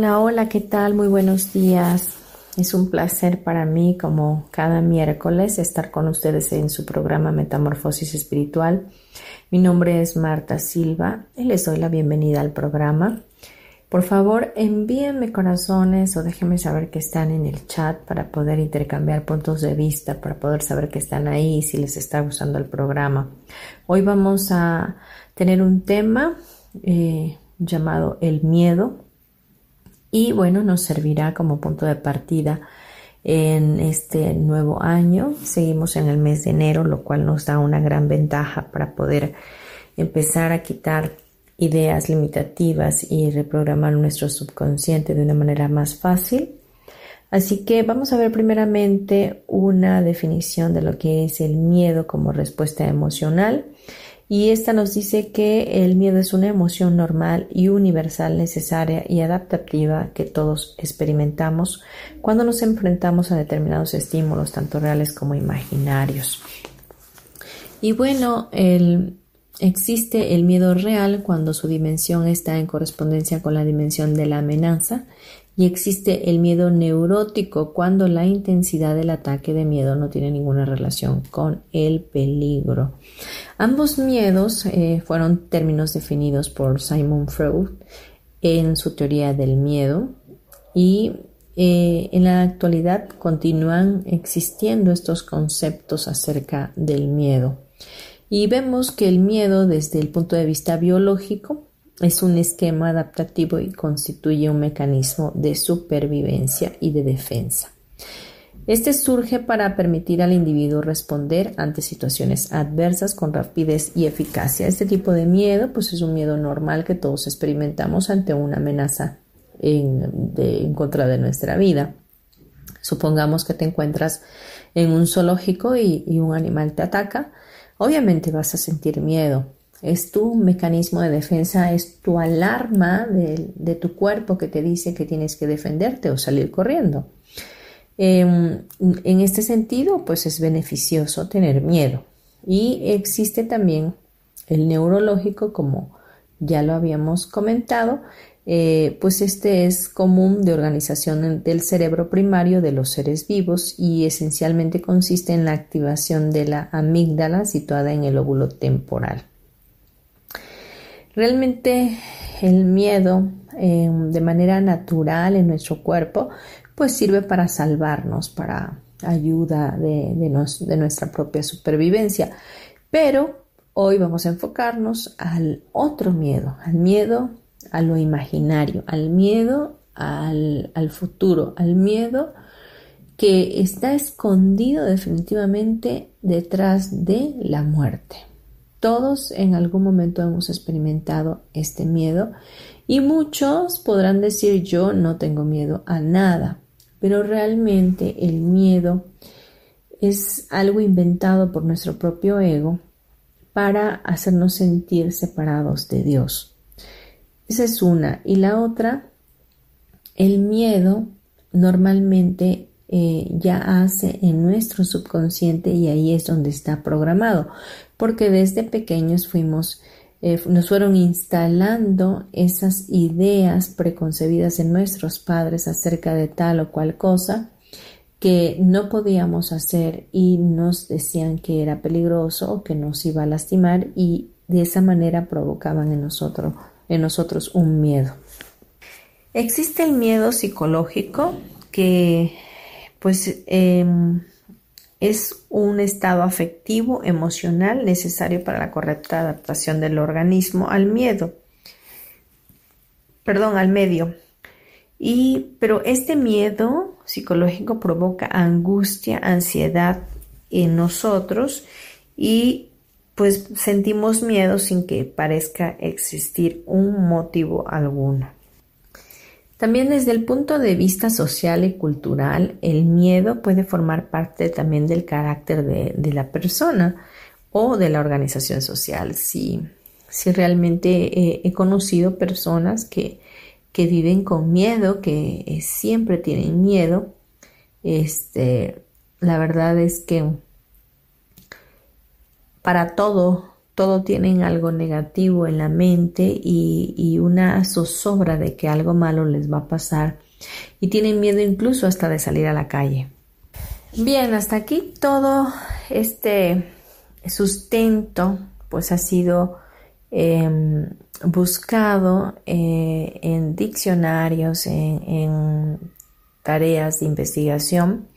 Hola, hola, ¿qué tal? Muy buenos días. Es un placer para mí, como cada miércoles, estar con ustedes en su programa Metamorfosis Espiritual. Mi nombre es Marta Silva y les doy la bienvenida al programa. Por favor, envíenme corazones o déjenme saber que están en el chat para poder intercambiar puntos de vista, para poder saber que están ahí y si les está gustando el programa. Hoy vamos a tener un tema eh, llamado el miedo y bueno, nos servirá como punto de partida en este nuevo año. Seguimos en el mes de enero, lo cual nos da una gran ventaja para poder empezar a quitar ideas limitativas y reprogramar nuestro subconsciente de una manera más fácil. Así que vamos a ver primeramente una definición de lo que es el miedo como respuesta emocional y esta nos dice que el miedo es una emoción normal y universal, necesaria y adaptativa que todos experimentamos cuando nos enfrentamos a determinados estímulos, tanto reales como imaginarios. Y bueno, existe el miedo real cuando su dimensión está en correspondencia con la dimensión de la amenaza y existe el miedo neurótico cuando la intensidad del ataque de miedo no tiene ninguna relación con el peligro. Ambos miedos eh, fueron términos definidos por Simon Freud en su teoría del miedo y eh, en la actualidad continúan existiendo estos conceptos acerca del miedo. Y vemos que el miedo desde el punto de vista biológico es un esquema adaptativo y constituye un mecanismo de supervivencia y de defensa. Este surge para permitir al individuo responder ante situaciones adversas con rapidez y eficacia. Este tipo de miedo pues es un miedo normal que todos experimentamos ante una amenaza en, contra de nuestra vida. Supongamos que te encuentras en un zoológico y un animal te ataca. Obviamente vas a sentir miedo, es tu mecanismo de defensa, es tu alarma de, tu cuerpo que te dice que tienes que defenderte o salir corriendo. Em, en este sentido, pues es beneficioso tener miedo. Y existe también el neurológico, como ya lo habíamos comentado, eh, pues este es común de organización del cerebro primario de los seres vivos y esencialmente consiste en la activación de la amígdala situada en el óvulo temporal. Realmente el miedo em, de manera natural en nuestro cuerpo pues sirve para salvarnos, para ayuda de, nuestra propia supervivencia. Pero hoy vamos a enfocarnos al otro miedo, al miedo a lo imaginario, al miedo al, futuro, al miedo que está escondido definitivamente detrás de la muerte. Todos en algún momento hemos experimentado este miedo y muchos podrán decir yo no tengo miedo a nada, pero realmente el miedo es algo inventado por nuestro propio ego para hacernos sentir separados de Dios. Esa es una. Y la otra, el miedo normalmente eh, ya hace en nuestro subconsciente y ahí es donde está programado, porque desde pequeños fuimos, eh, nos fueron instalando esas ideas preconcebidas en nuestros padres acerca de tal o cual cosa que no podíamos hacer y nos decían que era peligroso o que nos iba a lastimar y de esa manera provocaban en nosotros, en nosotros un miedo. Existe el miedo psicológico que pues em, es un estado afectivo, emocional necesario para la correcta adaptación del organismo al miedo. Perdón, al medio. Y, pero este miedo psicológico provoca angustia, ansiedad en nosotros y pues sentimos miedo sin que parezca existir un motivo alguno. También desde el punto de vista social y cultural, el miedo puede formar parte también del carácter de, la persona o de la organización social. Si, si realmente he conocido personas que, que, viven con miedo, que eh, siempre tienen miedo, este, la verdad es que para todo todo tienen algo negativo en la mente y, una zozobra de que algo malo les va a pasar y tienen miedo incluso hasta de salir a la calle. Bien, hasta aquí todo este sustento pues ha sido em, buscado eh, en diccionarios, en tareas de investigación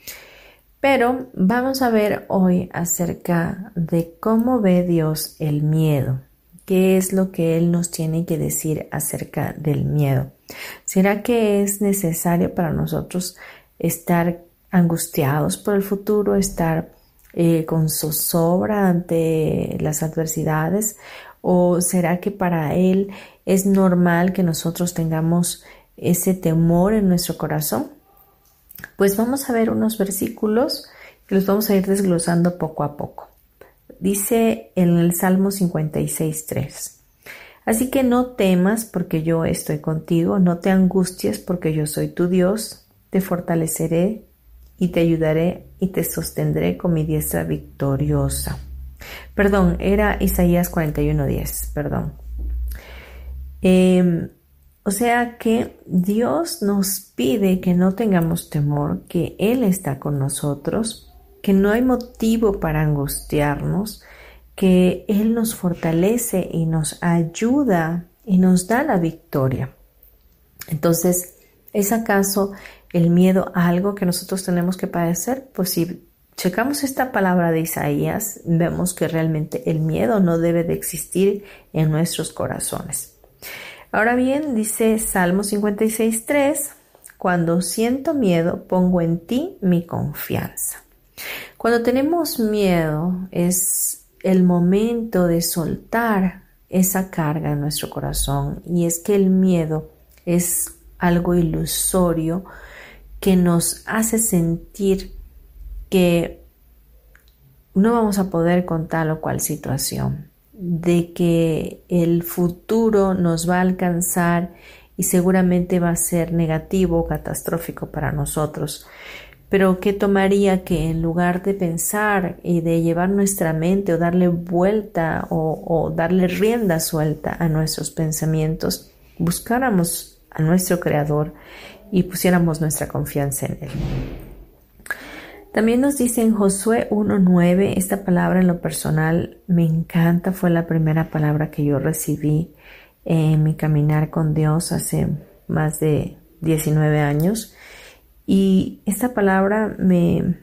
pero vamos a ver hoy acerca de cómo ve Dios el miedo. ¿Qué es lo que Él nos tiene que decir acerca del miedo? ¿Será que es necesario para nosotros estar angustiados por el futuro, estar eh, con zozobra ante las adversidades? ¿O será que para Él es normal que nosotros tengamos ese temor en nuestro corazón? Pues vamos a ver unos versículos que los vamos a ir desglosando poco a poco. Dice en el Salmo 56, 3. Así que no temas porque yo estoy contigo, no te angusties porque yo soy tu Dios, te fortaleceré y te ayudaré y te sostendré con mi diestra victoriosa. Perdón, era Isaías 41:10, perdón. Eh, o sea que Dios nos pide que no tengamos temor, que Él está con nosotros, que no hay motivo para angustiarnos, que Él nos fortalece y nos ayuda y nos da la victoria. Entonces, ¿es acaso el miedo algo que nosotros tenemos que padecer? Pues si checamos esta palabra de Isaías, vemos que realmente el miedo no debe de existir en nuestros corazones. Ahora bien, dice Salmo 56.3, cuando siento miedo, pongo en ti mi confianza. Cuando tenemos miedo es el momento de soltar esa carga en nuestro corazón y es que el miedo es algo ilusorio que nos hace sentir que no vamos a poder con tal o cual situación de que el futuro nos va a alcanzar y seguramente va a ser negativo o catastrófico para nosotros. Pero ¿qué tomaría que en lugar de pensar y de llevar nuestra mente o darle vuelta o, o darle rienda suelta a nuestros pensamientos, buscáramos a nuestro Creador y pusiéramos nuestra confianza en Él? También nos dice en Josué 1.9, esta palabra en lo personal me encanta, fue la primera palabra que yo recibí en mi caminar con Dios hace más de 19 años. Y esta palabra me,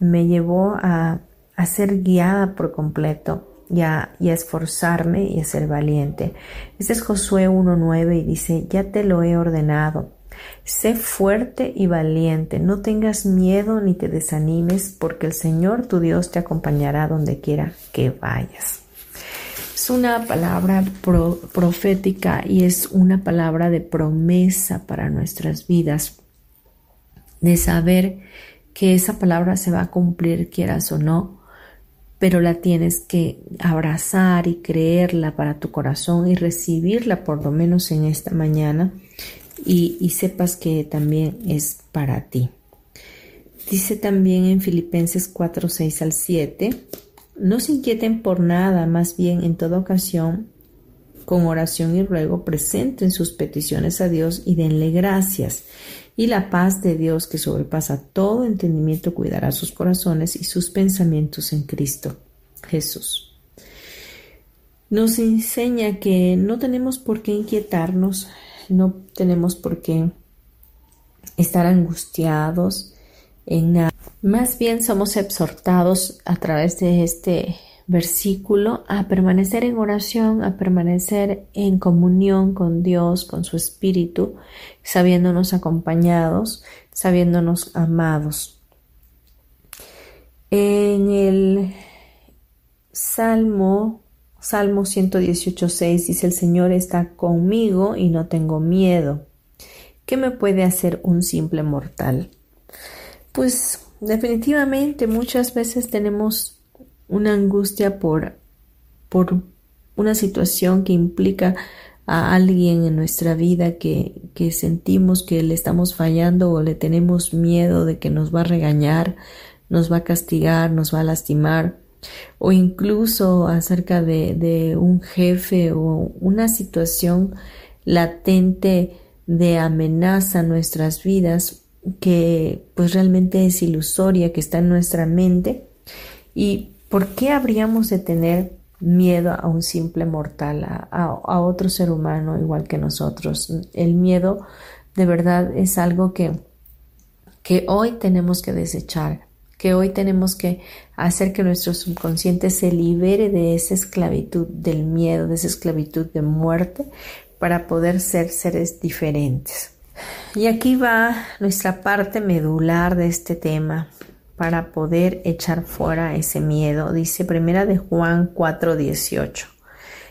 me llevó a, a, ser guiada por completo y a, y a esforzarme y a ser valiente. Este es Josué 1.9 y dice, ya te lo he ordenado Sé fuerte y valiente, no tengas miedo ni te desanimes, porque el Señor tu Dios te acompañará donde quiera que vayas. Es una palabra profética y es una palabra de promesa para nuestras vidas, de saber que esa palabra se va a cumplir quieras o no, pero la tienes que abrazar y creerla para tu corazón y recibirla por lo menos en esta mañana y, sepas que también es para ti. Dice también en Filipenses 4, 6 al 7, no se inquieten por nada, más bien en toda ocasión, con oración y ruego, presenten sus peticiones a Dios y denle gracias. Y la paz de Dios que sobrepasa todo entendimiento cuidará sus corazones y sus pensamientos en Cristo Jesús. Nos enseña que no tenemos por qué inquietarnos, no tenemos por qué estar angustiados en nada. Más bien somos exhortados a través de este versículo a permanecer en oración, a permanecer en comunión con Dios, con su Espíritu, sabiéndonos acompañados, sabiéndonos amados. En el Salmo, Salmo 118.6 dice el Señor está conmigo y no tengo miedo. ¿Qué me puede hacer un simple mortal? Pues definitivamente muchas veces tenemos una angustia por, por una situación que implica a alguien en nuestra vida que, que sentimos que le estamos fallando o le tenemos miedo de que nos va a regañar, nos va a castigar, nos va a lastimar, o incluso acerca de, un jefe o una situación latente de amenaza a nuestras vidas que pues realmente es ilusoria, que está en nuestra mente. ¿Y por qué habríamos de tener miedo a un simple mortal, a, otro ser humano igual que nosotros? El miedo de verdad es algo que, que hoy tenemos que desechar, que hoy tenemos que hacer que nuestro subconsciente se libere de esa esclavitud del miedo, de esa esclavitud de muerte, para poder ser seres diferentes. Y aquí va nuestra parte medular de este tema para poder echar fuera ese miedo. Dice primera de Juan 4:18,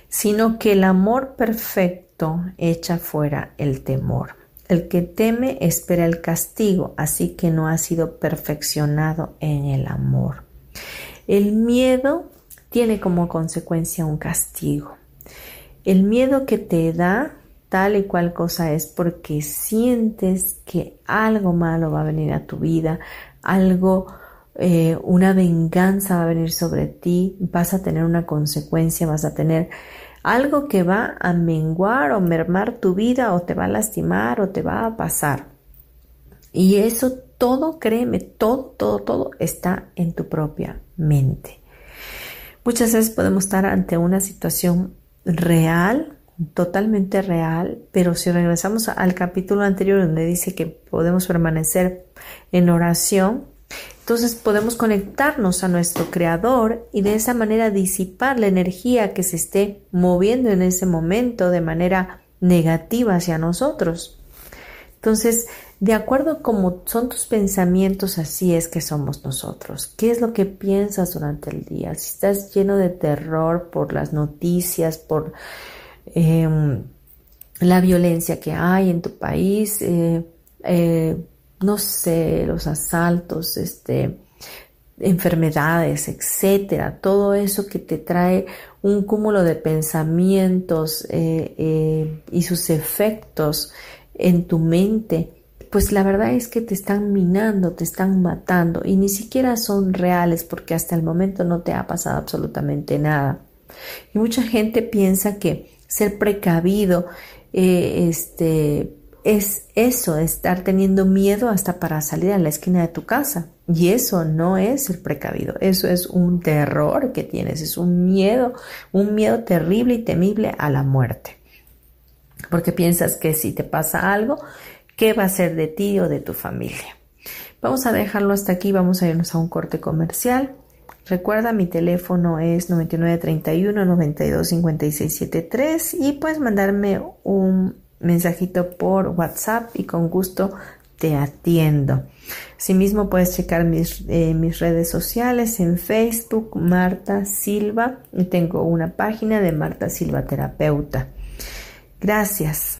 sino que el amor perfecto echa fuera el temor. El que teme espera el castigo, así que no ha sido perfeccionado en el amor. El miedo tiene como consecuencia un castigo. El miedo que te da tal y cual cosa es porque sientes que algo malo va a venir a tu vida, algo, eh, una venganza va a venir sobre ti, vas a tener una consecuencia, vas a tener algo que va a menguar o mermar tu vida o te va a lastimar o te va a pasar. Y eso todo, créeme, todo, todo, todo está en tu propia mente. Muchas veces podemos estar ante una situación real, totalmente real, pero si regresamos al capítulo anterior donde dice que podemos permanecer en oración, entonces podemos conectarnos a nuestro creador y de esa manera disipar la energía que se esté moviendo en ese momento de manera negativa hacia nosotros. Entonces, de acuerdo como son tus pensamientos, así es que somos nosotros. ¿Qué es lo que piensas durante el día? Si estás lleno de terror por las noticias, por em, la violencia que hay en tu país, eh, eh, no sé, los asaltos, este, enfermedades, etcétera, todo eso que te trae un cúmulo de pensamientos eh, y sus efectos en tu mente, pues la verdad es que te están minando, te están matando y ni siquiera son reales porque hasta el momento no te ha pasado absolutamente nada. Y mucha gente piensa que ser precavido eh, este, es eso, estar teniendo miedo hasta para salir a la esquina de tu casa. Y eso no es ser precavido, eso es un terror que tienes, es un miedo, un miedo terrible y temible a la muerte. Porque piensas que si te pasa algo, qué va a ser de ti o de tu familia. Vamos a dejarlo hasta aquí, vamos a irnos a un corte comercial. Recuerda, mi teléfono es 9931 925673 y puedes mandarme un mensajito por WhatsApp y con gusto te atiendo. Asimismo, puedes checar mis, eh, mis redes sociales en Facebook, Marta Silva, y tengo una página de Marta Silva Terapeuta. Gracias.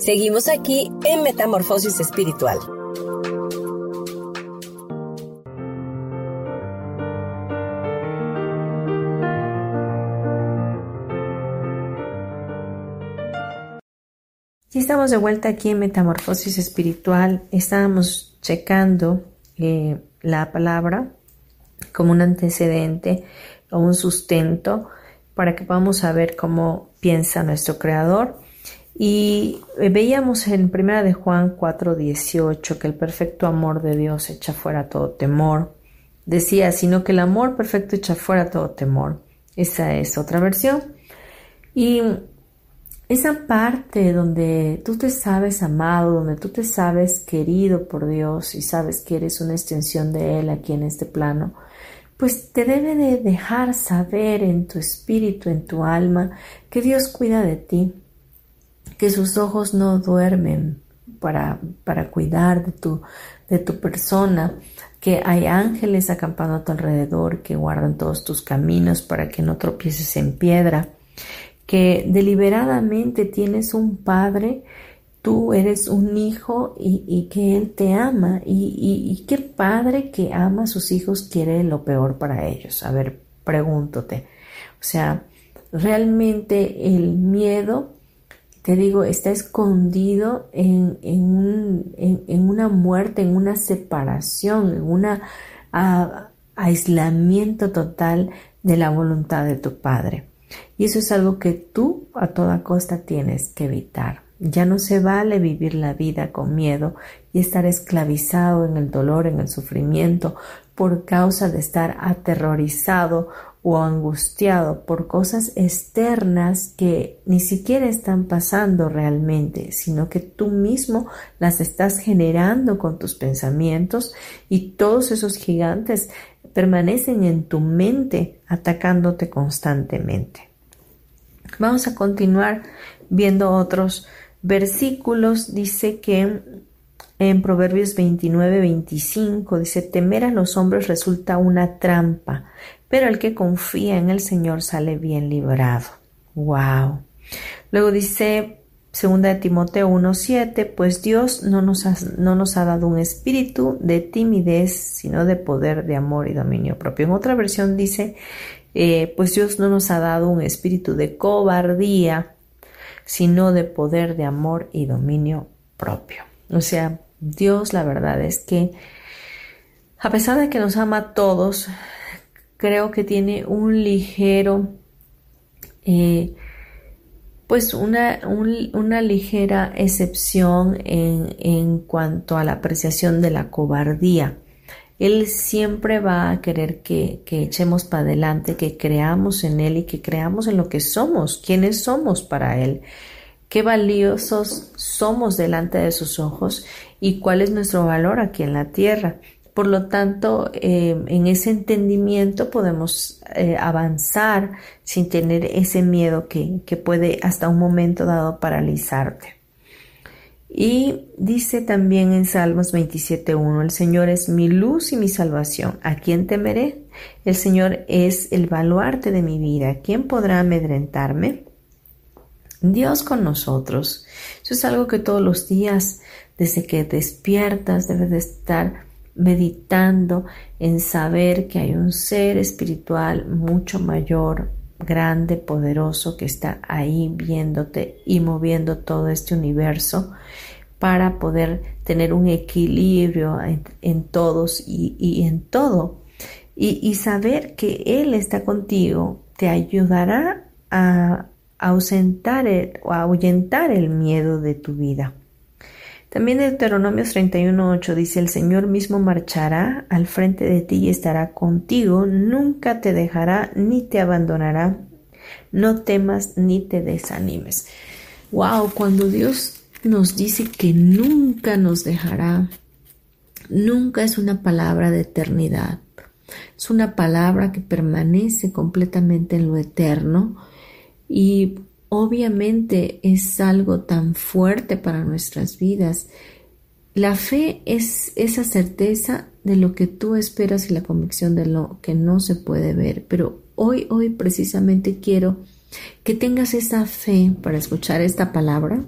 Seguimos aquí en Metamorfosis Espiritual. Ya estamos de vuelta aquí en Metamorfosis Espiritual. Estábamos checando eh, la palabra como un antecedente o un sustento para que podamos saber cómo piensa nuestro Creador y eh, veíamos en Primera de Juan 4:18 que el perfecto amor de Dios echa fuera todo temor. Decía, sino que el amor perfecto echa fuera todo temor. Esa es otra versión. Y esa parte donde tú te sabes amado, donde tú te sabes querido por Dios y sabes que eres una extensión de Él aquí en este plano, pues te debe de dejar saber en tu espíritu, en tu alma, que Dios cuida de ti, que sus ojos no duermen para, para cuidar de tu, de tu persona, que hay ángeles acampando a tu alrededor que guardan todos tus caminos para que no tropieces en piedra, que deliberadamente tienes un padre, tú eres un hijo y, que él te ama y, y, qué padre que ama a sus hijos quiere lo peor para ellos. A ver, pregúntate. O sea, realmente el miedo te digo, está escondido en, en, una muerte, en una separación, en un aislamiento total de la voluntad de tu Padre. Y eso es algo que tú a toda costa tienes que evitar. Ya no se vale vivir la vida con miedo y estar esclavizado en el dolor, en el sufrimiento, por causa de estar aterrorizado o angustiado por cosas externas que ni siquiera están pasando realmente, sino que tú mismo las estás generando con tus pensamientos y todos esos gigantes permanecen en tu mente atacándote constantemente. Vamos a continuar viendo otros versículos. Dice que en Proverbios 29, 25 dice, temer a los hombres resulta una trampa, pero el que confía en el Señor sale bien librado. Wow. Luego dice Segunda de Timoteo 1:7, pues Dios no nos, ha, dado un espíritu de timidez, sino de poder, de amor y dominio propio. En otra versión dice, eh, pues Dios no nos ha dado un espíritu de cobardía, sino de poder, de amor y dominio propio. O sea, Dios la verdad es que a pesar de que nos ama a todos, creo que tiene un ligero, eh, pues una, una, ligera excepción en, en, cuanto a la apreciación de la cobardía. Él siempre va a querer que, que echemos para adelante, que creamos en Él y que creamos en lo que somos, quiénes somos para Él, qué valiosos somos delante de sus ojos y cuál es nuestro valor aquí en la tierra. Por lo tanto, eh, en ese entendimiento podemos eh, avanzar sin tener ese miedo que, que puede hasta un momento dado paralizarte. Y dice también en Salmos 27.1, el Señor es mi luz y mi salvación. ¿A quién temeré? El Señor es el baluarte de mi vida. ¿Quién podrá amedrentarme? Dios con nosotros. Eso es algo que todos los días, desde que despiertas, debes de estar meditando en saber que hay un ser espiritual mucho mayor, grande, poderoso, que está ahí viéndote y moviendo todo este universo para poder tener un equilibrio en, todos y, en todo. Y, saber que Él está contigo te ayudará a ausentar o a ahuyentar el miedo de tu vida. También Deuteronomios 31.8 dice, el Señor mismo marchará al frente de ti y estará contigo, nunca te dejará ni te abandonará, no temas ni te desanimes. Wow, cuando Dios nos dice que nunca nos dejará, nunca es una palabra de eternidad, es una palabra que permanece completamente en lo eterno y obviamente es algo tan fuerte para nuestras vidas. La fe es esa certeza de lo que tú esperas y la convicción de lo que no se puede ver. Pero hoy, hoy precisamente quiero que tengas esa fe para escuchar esta palabra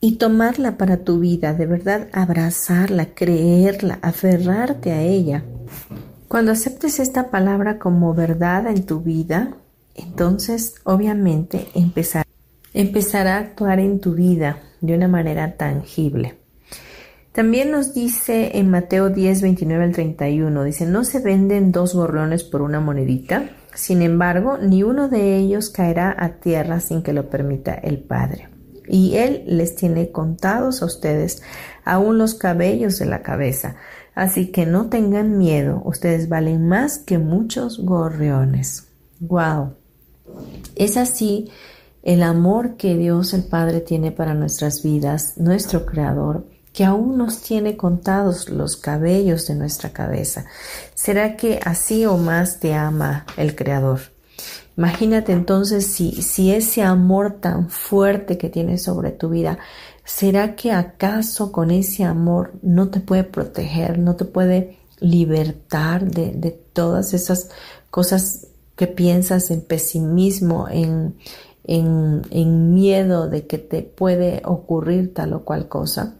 y tomarla para tu vida, de verdad abrazarla, creerla, aferrarte a ella. Cuando aceptes esta palabra como verdad en tu vida, entonces obviamente empezarás empezará a actuar en tu vida de una manera tangible. También nos dice en Mateo 10, 29 al 31, dice, no se venden dos gorriones por una monedita, sin embargo, ni uno de ellos caerá a tierra sin que lo permita el Padre. Y Él les tiene contados a ustedes aún los cabellos de la cabeza. Así que no tengan miedo, ustedes valen más que muchos gorriones. ¡Wow! Es así el amor que Dios el Padre tiene para nuestras vidas, nuestro Creador, que aún nos tiene contados los cabellos de nuestra cabeza. ¿Será que así o más te ama el Creador? Imagínate entonces si, si ese amor tan fuerte que tiene sobre tu vida, ¿será que acaso con ese amor no te puede proteger, no te puede libertar de, de todas esas cosas que piensas en pesimismo, en, en, miedo de que te puede ocurrir tal o cual cosa.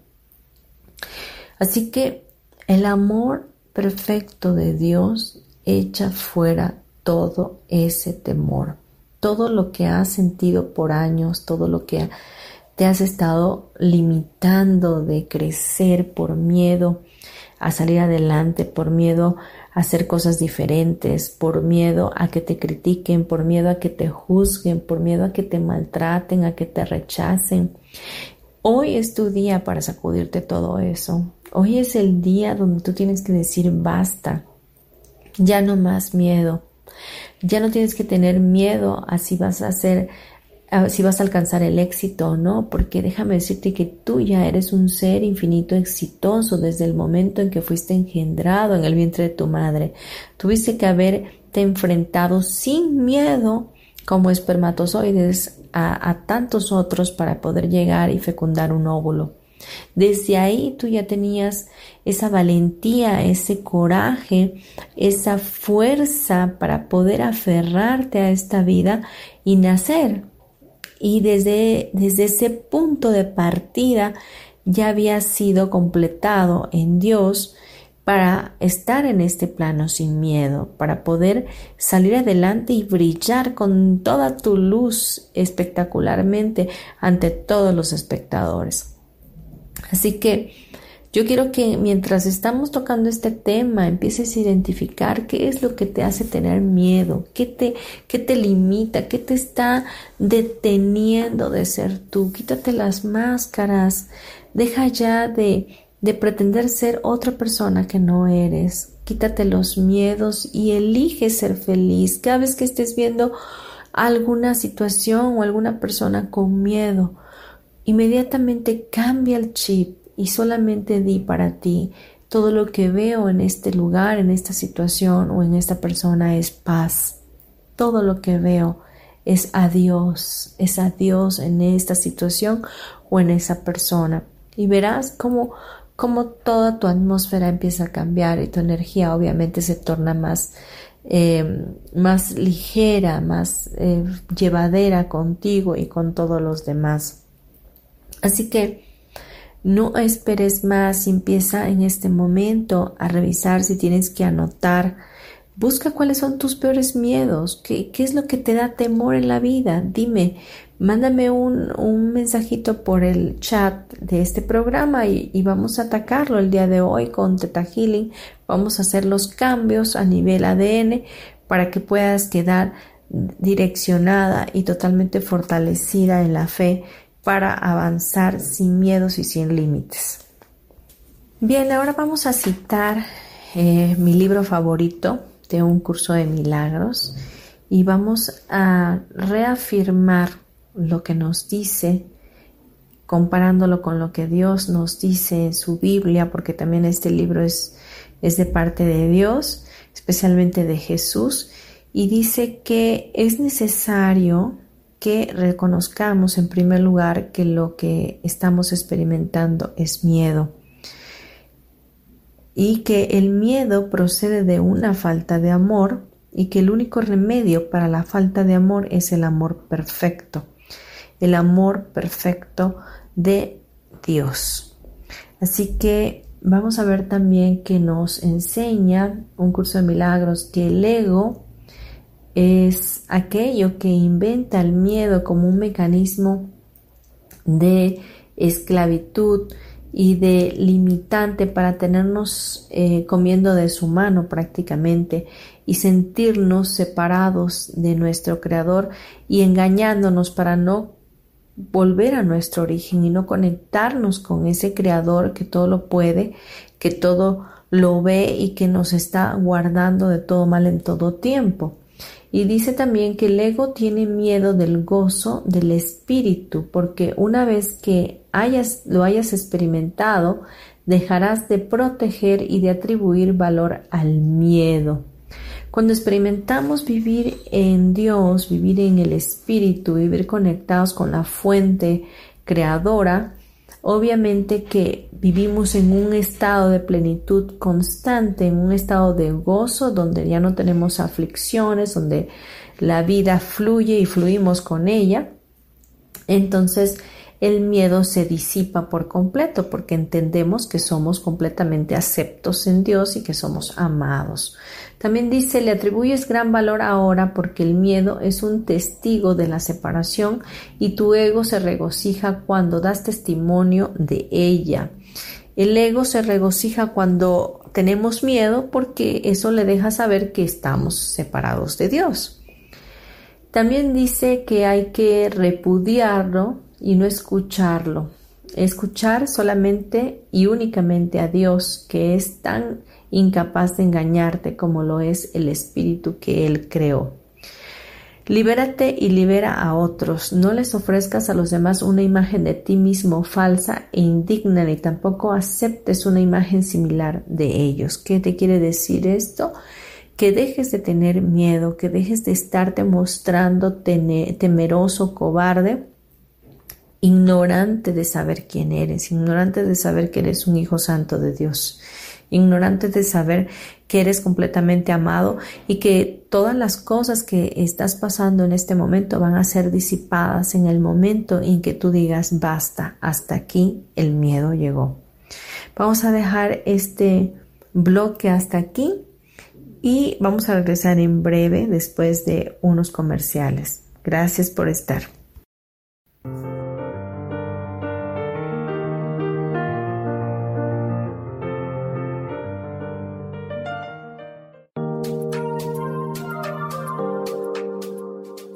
Así que el amor perfecto de Dios echa fuera todo ese temor, todo lo que has sentido por años, todo lo que te has estado limitando de crecer por miedo a salir adelante, por miedo hacer cosas diferentes, por miedo a que te critiquen, por miedo a que te juzguen, por miedo a que te maltraten, a que te rechacen. Hoy es tu día para sacudirte todo eso. Hoy es el día donde tú tienes que decir basta. Ya no más miedo. Ya no tienes que tener miedo a si vas a hacer si vas a alcanzar el éxito o no, porque déjame decirte que tú ya eres un ser infinito exitoso desde el momento en que fuiste engendrado en el vientre de tu madre. Tuviste que haberte enfrentado sin miedo como espermatozoides a, a tantos otros para poder llegar y fecundar un óvulo. Desde ahí tú ya tenías esa valentía, ese coraje, esa fuerza para poder aferrarte a esta vida y nacer y desde, desde ese punto de partida ya había sido completado en Dios para estar en este plano sin miedo, para poder salir adelante y brillar con toda tu luz espectacularmente ante todos los espectadores. Así que yo quiero que mientras estamos tocando este tema empieces a identificar qué es lo que te hace tener miedo, qué te, qué te limita, qué te está deteniendo de ser tú. Quítate las máscaras, deja ya de, de pretender ser otra persona que no eres. quítate los miedos y elige ser feliz. Cada vez que estés viendo alguna situación o alguna persona con miedo, inmediatamente cambia el chip y solamente di para ti. Todo lo que veo en este lugar, en esta situación o en esta persona es paz. Todo lo que veo es a Dios, es a Dios en esta situación o en esa persona. Y verás cómo, cómo toda tu atmósfera empieza a cambiar y tu energía obviamente se torna más, eh, más ligera, más eh, llevadera contigo y con todos los demás. Así que no esperes más empieza en este momento a revisar si tienes que anotar Busca cuáles son tus peores miedos, qué, qué, es lo que te da temor en la vida. Dime, mándame un, un mensajito por el chat de este programa y, y, vamos a atacarlo el día de hoy con Teta Healing. Vamos a hacer los cambios a nivel ADN para que puedas quedar direccionada y totalmente fortalecida en la fe para avanzar sin miedos y sin límites. Bien, ahora vamos a citar eh, mi libro favorito, de un curso de milagros y vamos a reafirmar lo que nos dice comparándolo con lo que Dios nos dice en su Biblia, porque también este libro es, es de parte de Dios, especialmente de Jesús, y dice que es necesario que reconozcamos en primer lugar que lo que estamos experimentando es miedo y que el miedo procede de una falta de amor y que el único remedio para la falta de amor es el amor perfecto, el amor perfecto de Dios. Así que vamos a ver también que nos enseña un curso de milagros que el ego es aquello que inventa el miedo como un mecanismo de esclavitud, y de limitante para tenernos eh, comiendo de su mano prácticamente y sentirnos separados de nuestro creador y engañándonos para no volver a nuestro origen y no conectarnos con ese creador que todo lo puede, que todo lo ve y que nos está guardando de todo mal en todo tiempo. Y dice también que el ego tiene miedo del gozo del espíritu, porque una vez que lo hayas experimentado, dejarás de proteger y de atribuir valor al miedo. Cuando experimentamos vivir en Dios, vivir en el Espíritu, vivir conectados con la fuente creadora, Obviamente que vivimos en un estado de plenitud constante, en un estado de gozo donde ya no tenemos aflicciones, donde la vida fluye y fluimos con ella. Entonces el miedo se disipa por completo porque entendemos que somos completamente aceptos en Dios y que somos amados. También dice, le atribuyes gran valor ahora porque el miedo es un testigo de la separación y tu ego se regocija cuando das testimonio de ella. El ego se regocija cuando tenemos miedo porque eso le deja saber que estamos separados de Dios. También dice que hay que repudiarlo y no escucharlo. Escuchar solamente y únicamente a Dios, que es tan incapaz de engañarte como lo es el espíritu que Él creó. Libérate y libera a otros. No les ofrezcas a los demás una imagen de ti mismo falsa e indigna, ni tampoco aceptes una imagen similar de ellos. ¿Qué te quiere decir esto? Que dejes de tener miedo, que dejes de estarte mostrando temeroso, cobarde, ignorante de saber quién eres, ignorante de saber que eres un hijo santo de Dios ignorante de saber que eres completamente amado y que todas las cosas que estás pasando en este momento van a ser disipadas en el momento en que tú digas basta, hasta aquí el miedo llegó. Vamos a dejar este bloque hasta aquí y vamos a regresar en breve después de unos comerciales. Gracias por estar.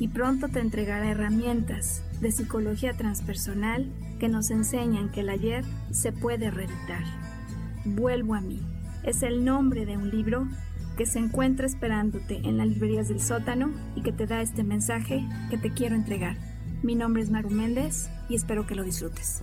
y pronto te entregará herramientas de psicología transpersonal que nos enseñan que el ayer se puede reeditar. Vuelvo a mí es el nombre de un libro que se encuentra esperándote en las librerías del sótano y que te da este mensaje que te quiero entregar. Mi nombre es Maru Méndez y espero que lo disfrutes.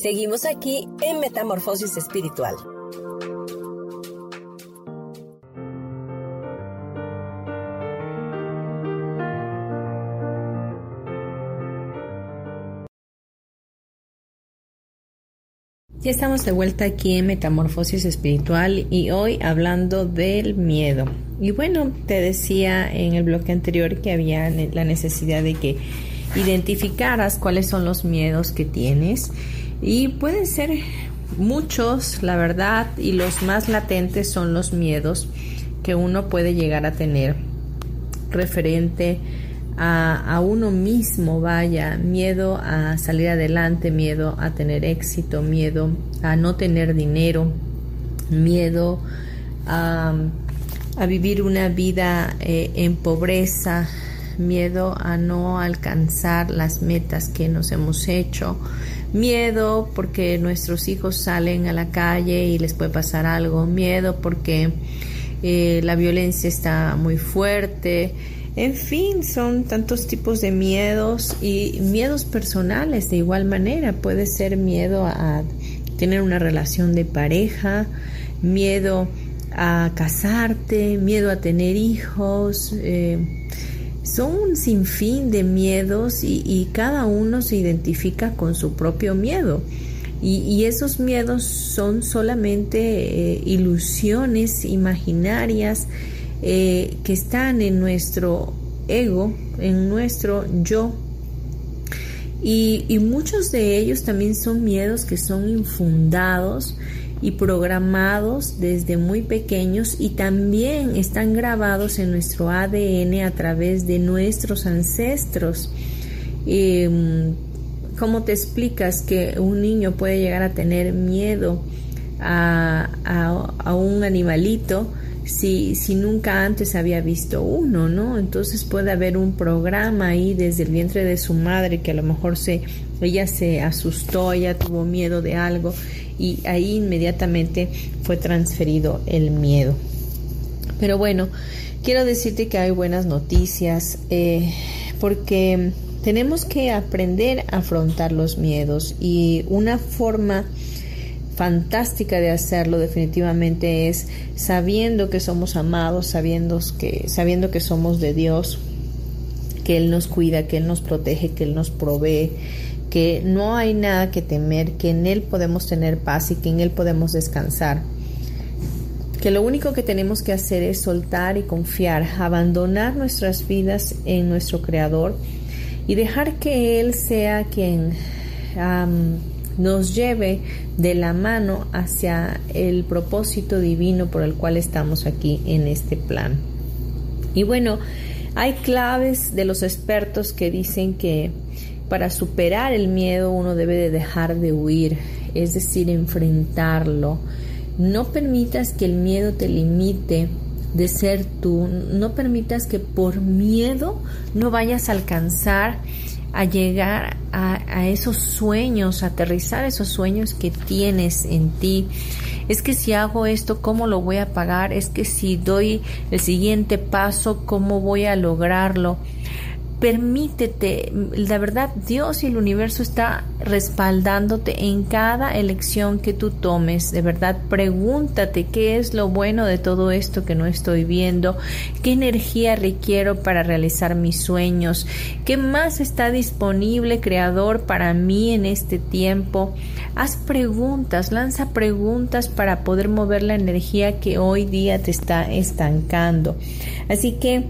Seguimos aquí en Metamorfosis Espiritual. Ya estamos de vuelta aquí en Metamorfosis Espiritual y hoy hablando del miedo. Y bueno, te decía en el bloque anterior que había la necesidad de que identificaras cuáles son los miedos que tienes y pueden ser muchos, la verdad, y los más latentes son los miedos que uno puede llegar a tener referente a, uno mismo, vaya, miedo a salir adelante, miedo a tener éxito, miedo a no tener dinero, miedo a, vivir una vida eh, en pobreza, miedo a no alcanzar las metas que nos hemos hecho, miedo porque nuestros hijos salen a la calle y les puede pasar algo, miedo porque eh, la violencia está muy fuerte, en fin, son tantos tipos de miedos y miedos personales de igual manera. Puede ser miedo a tener una relación de pareja, miedo a casarte, miedo a tener hijos. Eh, son un sinfín de miedos y, cada uno se identifica con su propio miedo. Y, esos miedos son solamente eh, ilusiones imaginarias eh, que están en nuestro ego, en nuestro yo. Y, y muchos de ellos también son miedos que son infundados y programados desde muy pequeños y también están grabados en nuestro ADN a través de nuestros ancestros. Eh, ¿Cómo te explicas que un niño puede llegar a tener miedo a, a un animalito si, si nunca antes había visto uno, ¿no? Entonces puede haber un programa ahí desde el vientre de su madre que a lo mejor se, ella se asustó, ella tuvo miedo de algo y ahí inmediatamente fue transferido el miedo. Pero bueno, quiero decirte que hay buenas noticias eh, porque tenemos que aprender a afrontar los miedos y una forma fantástica de hacerlo definitivamente es sabiendo que somos amados, sabiendo que, sabiendo que somos de Dios, que Él nos cuida, que Él nos protege, que Él nos provee, que no hay nada que temer, que en Él podemos tener paz y que en Él podemos descansar. Que lo único que tenemos que hacer es soltar y confiar, abandonar nuestras vidas en nuestro Creador y dejar que Él sea quien nos lleve de la mano hacia el propósito divino por el cual estamos aquí en este plan. Y bueno, hay claves de los expertos que dicen que para superar el miedo uno debe de dejar de huir, es decir, enfrentarlo. No permitas que el miedo te limite de ser tú, no permitas que por miedo no vayas a alcanzar a llegar a, esos sueños, aterrizar esos sueños que tienes en ti. Es que si hago esto, ¿cómo lo voy a pagar? Es que si doy el siguiente paso, ¿cómo voy a lograrlo? Permítete, la verdad, Dios y el universo está respaldándote en cada elección que tú tomes. De verdad, pregúntate qué es lo bueno de todo esto que no estoy viendo, qué energía requiero para realizar mis sueños, qué más está disponible, Creador, para mí en este tiempo. Haz preguntas, lanza preguntas para poder mover la energía que hoy día te está estancando. Así que,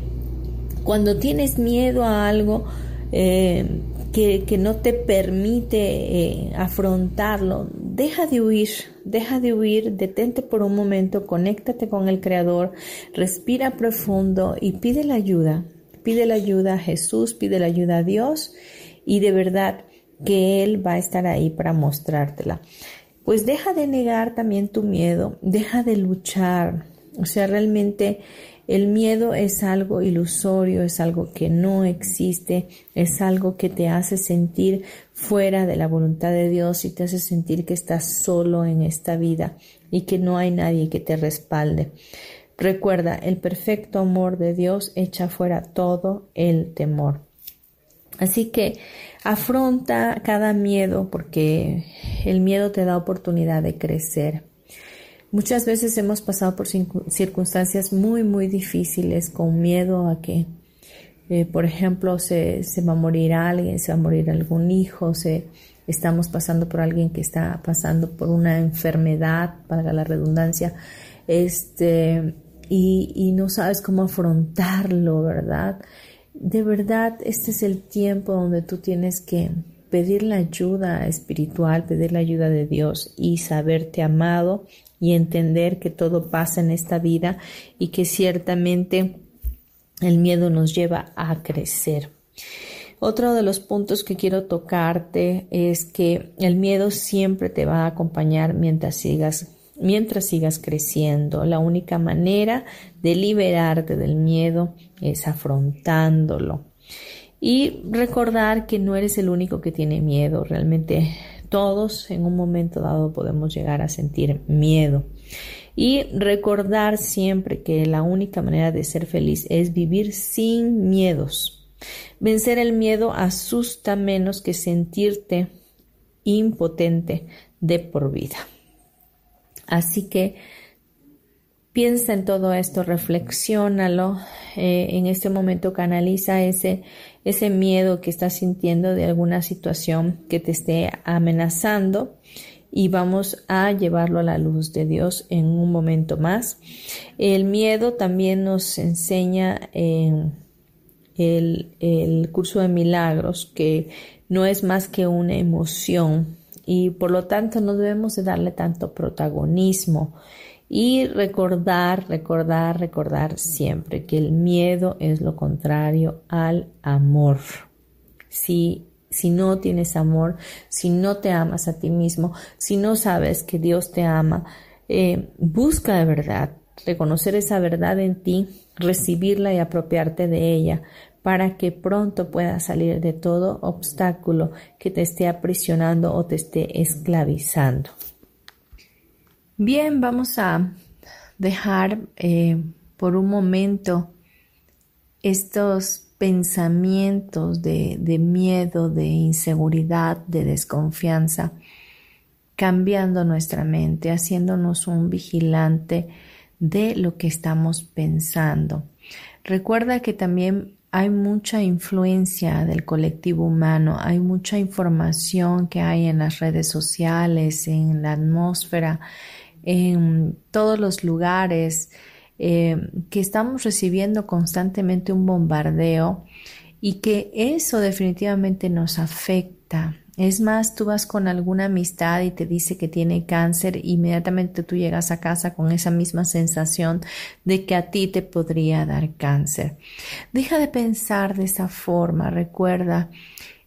cuando tienes miedo a algo eh, que, no te permite eh, afrontarlo, deja de huir, deja de huir, detente por un momento, conéctate con el Creador, respira profundo y pide la ayuda. Pide la ayuda a Jesús, pide la ayuda a Dios y de verdad que Él va a estar ahí para mostrártela. Pues deja de negar también tu miedo, deja de luchar. O sea, realmente el miedo es algo ilusorio, es algo que no existe, es algo que te hace sentir fuera de la voluntad de Dios y te hace sentir que estás solo en esta vida y que no hay nadie que te respalde. Recuerda, el perfecto amor de Dios echa fuera todo el temor. Así que afronta cada miedo porque el miedo te da oportunidad de crecer. Muchas veces hemos pasado por circunstancias muy, muy difíciles con miedo a que, eh, por ejemplo, se, se, va a morir alguien, se va a morir algún hijo, se, estamos pasando por alguien que está pasando por una enfermedad, para la redundancia, este, y, y no sabes cómo afrontarlo, ¿verdad? De verdad, este es el tiempo donde tú tienes que pedir la ayuda espiritual, pedir la ayuda de Dios y saberte amado y entender que todo pasa en esta vida y que ciertamente el miedo nos lleva a crecer. Otro de los puntos que quiero tocarte es que el miedo siempre te va a acompañar mientras sigas mientras sigas creciendo. La única manera de liberarte del miedo es afrontándolo. Y recordar que no eres el único que tiene miedo. Realmente todos en un momento dado podemos llegar a sentir miedo. Y recordar siempre que la única manera de ser feliz es vivir sin miedos. Vencer el miedo asusta menos que sentirte impotente de por vida. Así que piensa en todo esto, reflexiónalo, eh, en este momento canaliza ese ese miedo que estás sintiendo de alguna situación que te esté amenazando y vamos a llevarlo a la luz de Dios en un momento más. El miedo también nos enseña en el, el curso de milagros que no es más que una emoción y por lo tanto no debemos de darle tanto protagonismo y recordar, recordar, recordar siempre que el miedo es lo contrario al amor. Si, si no tienes amor, si no te amas a ti mismo, si no sabes que Dios te ama, eh, busca de verdad reconocer esa verdad en ti, recibirla y apropiarte de ella para que pronto puedas salir de todo obstáculo que te esté aprisionando o te esté esclavizando. Bien, vamos a dejar eh, por un momento estos pensamientos de, de miedo, de inseguridad, de desconfianza, cambiando nuestra mente, haciéndonos un vigilante de lo que estamos pensando. Recuerda que también hay mucha influencia del colectivo humano, hay mucha información que hay en las redes sociales, en la atmósfera, en todos los lugares, eh, que estamos recibiendo constantemente un bombardeo y que eso definitivamente nos afecta. Es más, tú vas con alguna amistad y te dice que tiene cáncer, inmediatamente tú llegas a casa con esa misma sensación de que a ti te podría dar cáncer. Deja de pensar de esa forma, recuerda,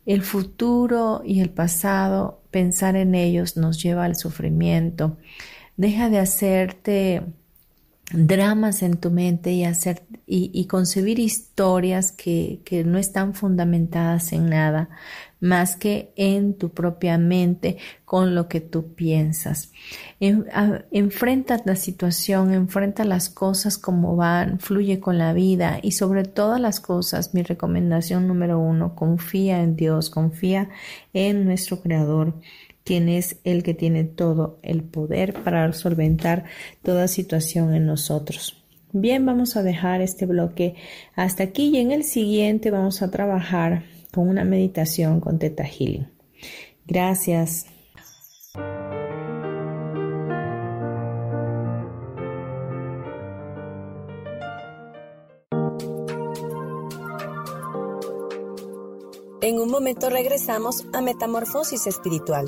el futuro y el pasado, pensar en ellos nos lleva al sufrimiento. Deja de hacerte dramas en tu mente y hacer y, concebir historias que, que, no están fundamentadas en nada más que en tu propia mente con lo que tú piensas. enfrenta la situación, enfrenta las cosas como van, fluye con la vida y sobre todas las cosas, mi recomendación número uno, confía en Dios, confía en nuestro Creador quien es el que tiene todo el poder para solventar toda situación en nosotros. Bien, vamos a dejar este bloque hasta aquí y en el siguiente vamos a trabajar con una meditación con Teta Healing. Gracias. En un momento regresamos a Metamorfosis Espiritual.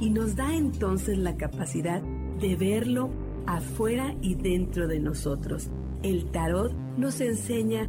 y nos da entonces la capacidad de verlo afuera y dentro de nosotros. El tarot nos enseña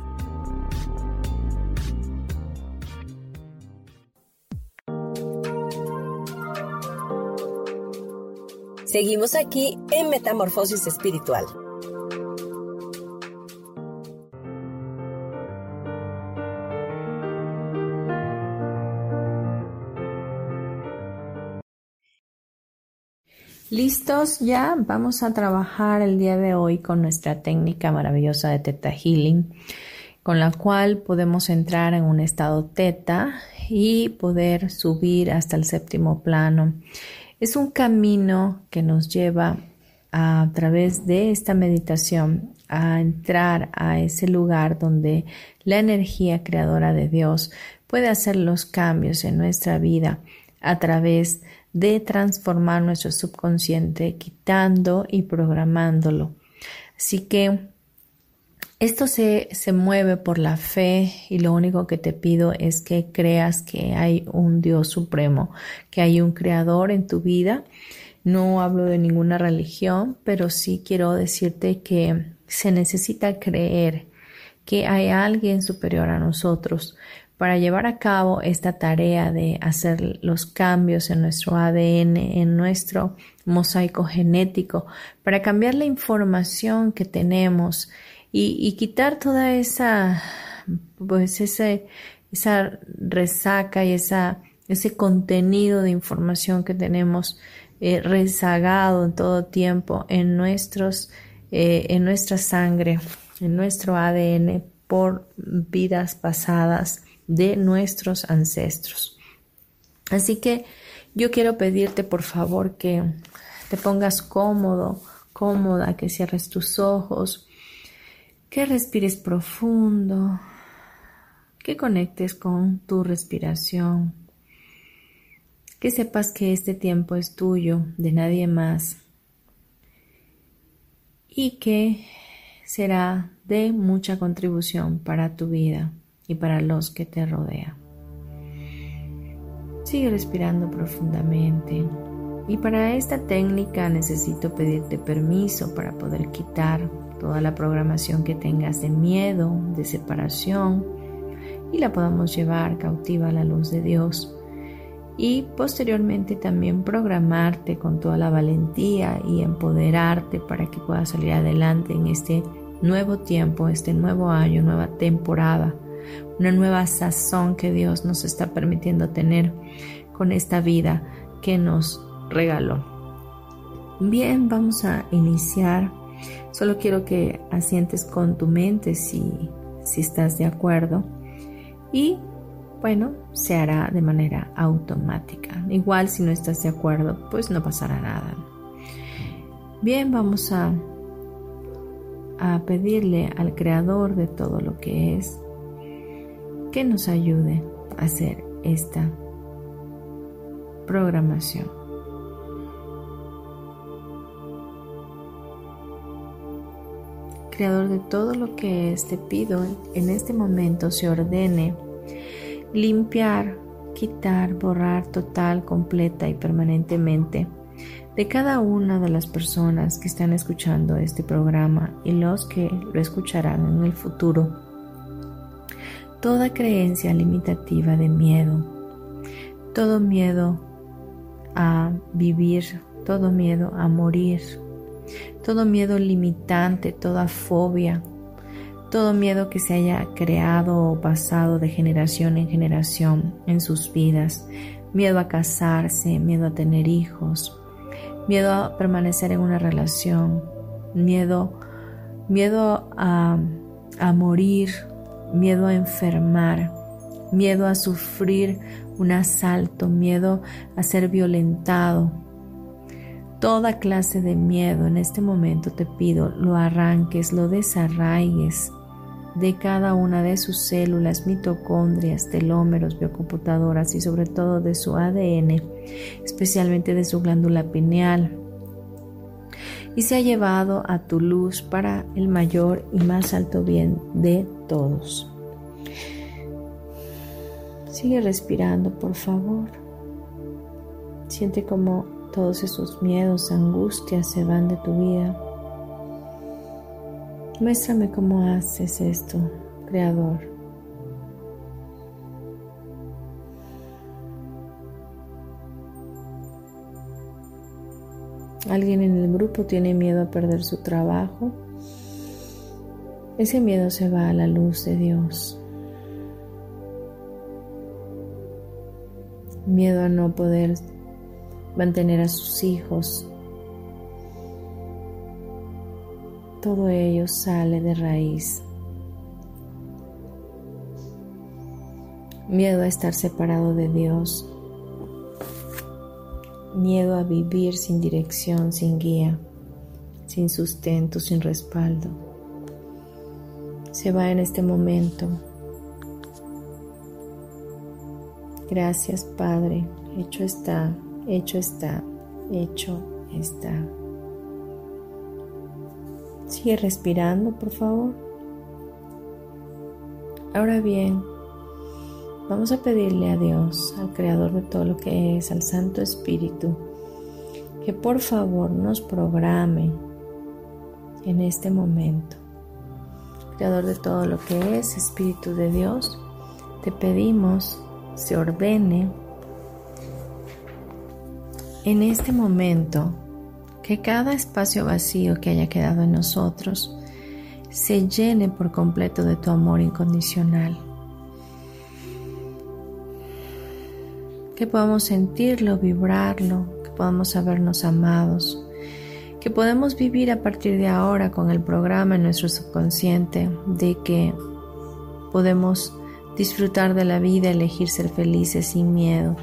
Seguimos aquí en Metamorfosis Espiritual. ¿Listos ya? Vamos a trabajar el día de hoy con nuestra técnica maravillosa de Teta Healing, con la cual podemos entrar en un estado Teta y poder subir hasta el séptimo plano. Es un camino que nos lleva a, través de esta meditación a entrar a ese lugar donde la energía creadora de Dios puede hacer los cambios en nuestra vida a través de transformar nuestro subconsciente, quitando y programándolo. Así que esto se, se, mueve por la fe y lo único que te pido es que creas que hay un Dios supremo, que hay un creador en tu vida. No hablo de ninguna religión, pero sí quiero decirte que se necesita creer que hay alguien superior a nosotros para llevar a cabo esta tarea de hacer los cambios en nuestro ADN, en nuestro mosaico genético, para cambiar la información que tenemos y, quitar toda esa, pues ese, esa resaca y esa, ese contenido de información que tenemos eh, rezagado en todo tiempo en nuestros, eh, en nuestra sangre, en nuestro ADN por vidas pasadas de nuestros ancestros. Así que yo quiero pedirte por favor que te pongas cómodo, cómoda, que cierres tus ojos, que respires profundo, que conectes con tu respiración, que sepas que este tiempo es tuyo, de nadie más, y que será de mucha contribución para tu vida y para los que te rodean. Sigue respirando profundamente. Y para esta técnica necesito pedirte permiso para poder quitar toda la programación que tengas de miedo, de separación, y la podamos llevar cautiva a la luz de Dios. Y posteriormente también programarte con toda la valentía y empoderarte para que puedas salir adelante en este nuevo tiempo, este nuevo año, nueva temporada, una nueva sazón que Dios nos está permitiendo tener con esta vida que nos regaló. Bien, vamos a iniciar Solo quiero que asientes con tu mente si, si estás de acuerdo. Y bueno, se hará de manera automática. Igual si no estás de acuerdo, pues no pasará nada. Bien, vamos a, a pedirle al creador de todo lo que es que nos ayude a hacer esta programación. Creador de todo lo que es, te pido en este momento se ordene limpiar, quitar, borrar total, completa y permanentemente de cada una de las personas que están escuchando este programa y los que lo escucharán en el futuro. Toda creencia limitativa de miedo, todo miedo a vivir, todo miedo a morir, todo miedo limitante, toda fobia, todo miedo que se haya creado o pasado de generación en generación en sus vidas, miedo a casarse, miedo a tener hijos, miedo a permanecer en una relación, miedo, miedo a, a morir, miedo a enfermar, miedo a sufrir un asalto, miedo a ser violentado, toda clase de miedo en este momento te pido lo arranques, lo desarraigues de cada una de sus células, mitocondrias, telómeros, biocomputadoras y sobre todo de su ADN, especialmente de su glándula pineal. Y se ha llevado a tu luz para el mayor y más alto bien de todos. Sigue respirando, por favor. Siente como todos esos miedos, angustias se van de tu vida. Muéstrame cómo haces esto, Creador. Alguien en el grupo tiene miedo a perder su trabajo. Ese miedo se va a la luz de Dios. Miedo a no poder mantener a sus hijos. Todo ello sale de raíz. Miedo a estar separado de Dios miedo a vivir sin dirección, sin guía, sin sustento, sin respaldo. Se va en este momento. Gracias Padre, hecho está, hecho está, hecho está. Sigue respirando, por favor. Ahora bien, Vamos a pedirle a Dios, al Creador de todo lo que es, al Santo Espíritu, que por favor nos programe en este momento. Creador de todo lo que es, Espíritu de Dios, te pedimos se ordene en este momento que cada espacio vacío que haya quedado en nosotros se llene por completo de tu amor incondicional. Que podamos sentirlo, vibrarlo, que podamos sabernos amados, que podemos vivir a partir de ahora con el programa en nuestro subconsciente de que podemos disfrutar de la vida, elegir ser felices sin miedo,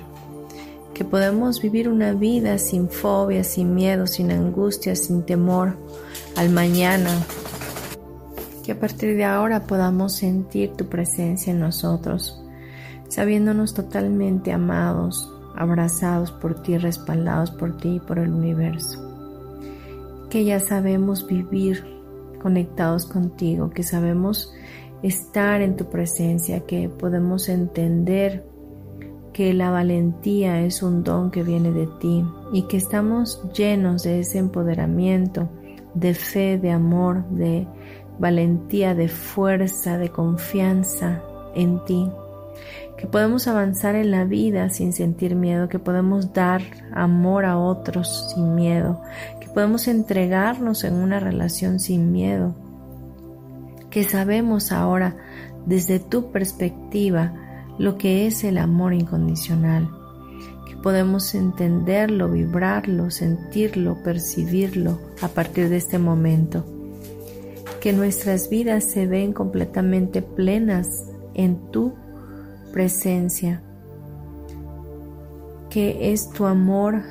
que podemos vivir una vida sin fobia, sin miedo, sin angustia, sin temor al mañana, que a partir de ahora podamos sentir tu presencia en nosotros sabiéndonos totalmente amados, abrazados por ti, respaldados por ti y por el universo. Que ya sabemos vivir conectados contigo, que sabemos estar en tu presencia, que podemos entender que la valentía es un don que viene de ti y que estamos llenos de ese empoderamiento, de fe, de amor, de valentía, de fuerza, de confianza en ti. Que podemos avanzar en la vida sin sentir miedo, que podemos dar amor a otros sin miedo, que podemos entregarnos en una relación sin miedo, que sabemos ahora desde tu perspectiva lo que es el amor incondicional, que podemos entenderlo, vibrarlo, sentirlo, percibirlo a partir de este momento, que nuestras vidas se ven completamente plenas en tu presencia, que es tu amor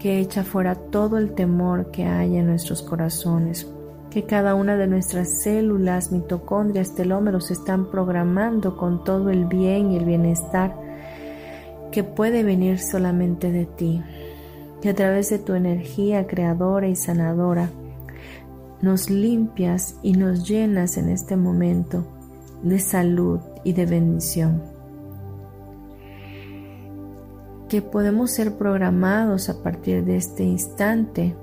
que echa fuera todo el temor que hay en nuestros corazones, que cada una de nuestras células, mitocondrias, telómeros están programando con todo el bien y el bienestar que puede venir solamente de ti, que a través de tu energía creadora y sanadora nos limpias y nos llenas en este momento de salud y de bendición. Que podemos ser programados a partir de este instante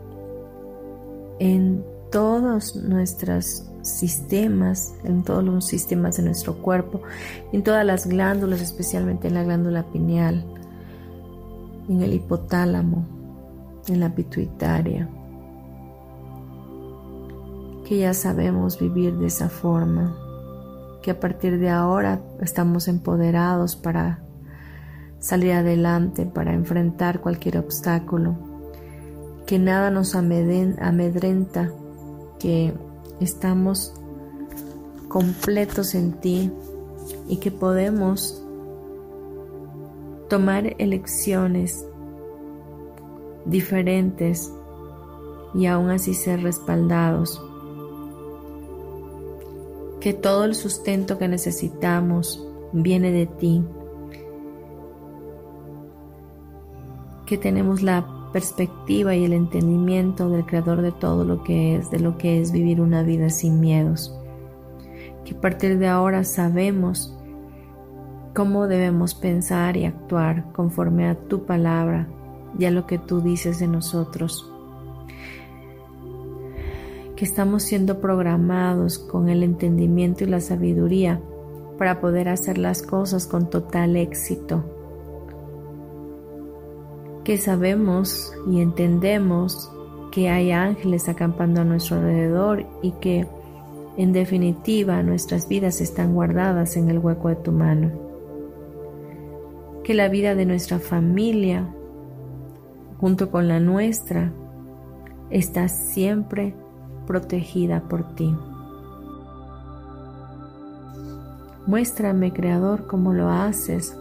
en todos nuestros sistemas, en todos los sistemas de nuestro cuerpo, en todas las glándulas, especialmente en la glándula pineal, en el hipotálamo, en la pituitaria, que ya sabemos vivir de esa forma, que a partir de ahora estamos empoderados para salir adelante, para enfrentar cualquier obstáculo, que nada nos amedrenta, que estamos completos en ti y que podemos tomar elecciones diferentes y aún así ser respaldados. Que todo el sustento que necesitamos viene de ti que tenemos la perspectiva y el entendimiento del creador de todo lo que es, de lo que es vivir una vida sin miedos. Que a partir de ahora sabemos cómo debemos pensar y actuar conforme a tu palabra y a lo que tú dices de nosotros. Que estamos siendo programados con el entendimiento y la sabiduría para poder hacer las cosas con total éxito que sabemos y entendemos que hay ángeles acampando a nuestro alrededor y que en definitiva nuestras vidas están guardadas en el hueco de tu mano. Que la vida de nuestra familia, junto con la nuestra, está siempre protegida por ti. Muéstrame, Creador, cómo lo haces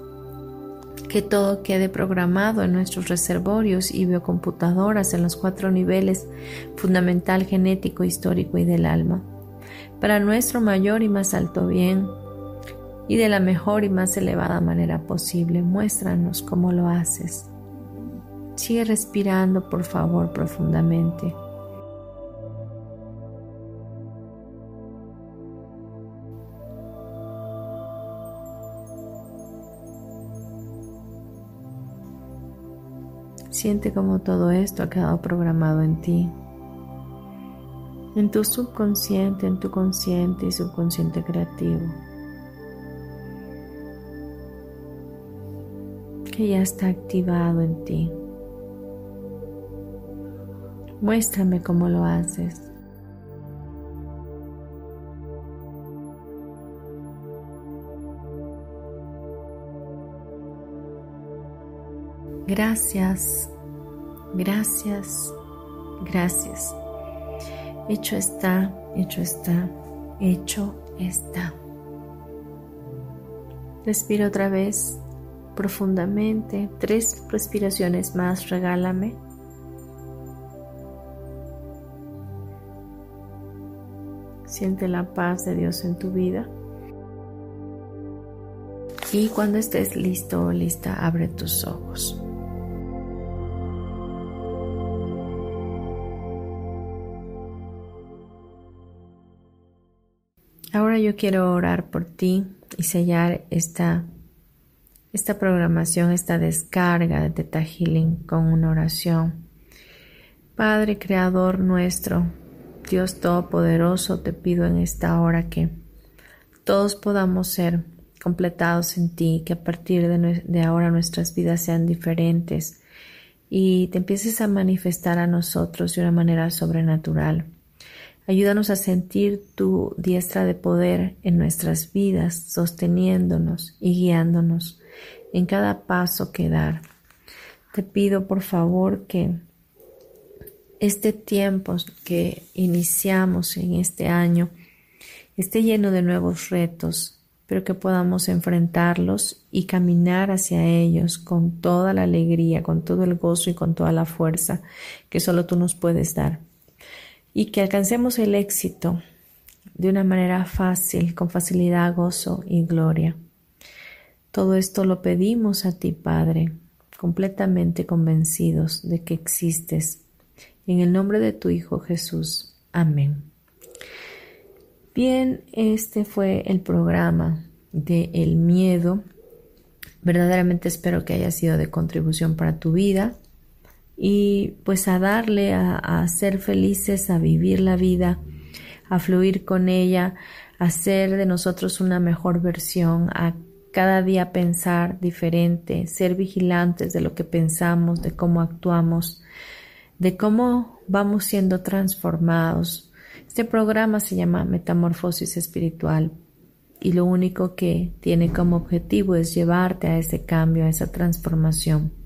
que todo quede programado en nuestros reservorios y biocomputadoras en los cuatro niveles fundamental, genético, histórico y del alma, para nuestro mayor y más alto bien y de la mejor y más elevada manera posible. Muéstranos cómo lo haces. Sigue respirando, por favor, profundamente. Siente como todo esto ha quedado programado en ti, en tu subconsciente, en tu consciente y subconsciente creativo, que ya está activado en ti. Muéstrame cómo lo haces. Gracias, gracias, gracias. Hecho está, hecho está, hecho está. Respira otra vez profundamente. Tres respiraciones más, regálame. Siente la paz de Dios en tu vida. Y cuando estés listo o lista, abre tus ojos. Yo quiero orar por ti y sellar esta, esta programación, esta descarga de Teta Healing con una oración. Padre Creador nuestro, Dios Todopoderoso, te pido en esta hora que todos podamos ser completados en ti, que a partir de ahora nuestras vidas sean diferentes y te empieces a manifestar a nosotros de una manera sobrenatural. Ayúdanos a sentir tu diestra de poder en nuestras vidas, sosteniéndonos y guiándonos en cada paso que dar. Te pido por favor que este tiempo que iniciamos en este año esté lleno de nuevos retos, pero que podamos enfrentarlos y caminar hacia ellos con toda la alegría, con todo el gozo y con toda la fuerza que solo tú nos puedes dar y que alcancemos el éxito de una manera fácil, con facilidad, gozo y gloria. Todo esto lo pedimos a ti, Padre, completamente convencidos de que existes. En el nombre de tu Hijo Jesús. Amén. Bien, este fue el programa de El miedo. Verdaderamente espero que haya sido de contribución para tu vida y pues a darle a, ser felices, a vivir la vida, a fluir con ella, a ser de nosotros una mejor versión, a cada día pensar diferente, ser vigilantes de lo que pensamos, de cómo actuamos, de cómo vamos siendo transformados. Este programa se llama Metamorfosis Espiritual y lo único que tiene como objetivo es llevarte a ese cambio, a esa transformación.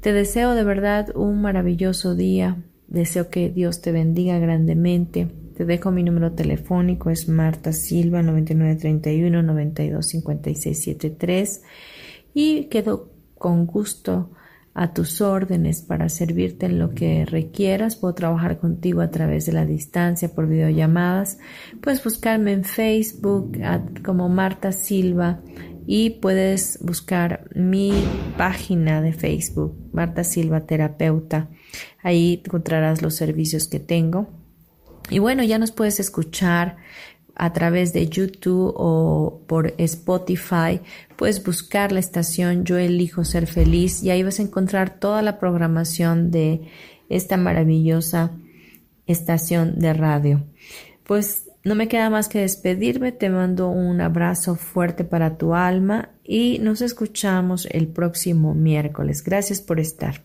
Te deseo de verdad un maravilloso día. Deseo que Dios te bendiga grandemente. Te dejo mi número telefónico, es Marta Silva 9931 925673 y quedo con gusto a tus órdenes para servirte en lo que requieras. Puedo trabajar contigo a través de la distancia por videollamadas. Puedes buscarme en Facebook como Marta Silva y puedes buscar mi página de Facebook, Marta Silva Terapeuta. Ahí encontrarás los servicios que tengo. Y bueno, ya nos puedes escuchar a través de YouTube o por Spotify. Puedes buscar la estación Yo elijo ser feliz y ahí vas a encontrar toda la programación de esta maravillosa estación de radio. Pues no me queda más que despedirme, te mando un abrazo fuerte para tu alma y nos escuchamos el próximo miércoles. Gracias por estar.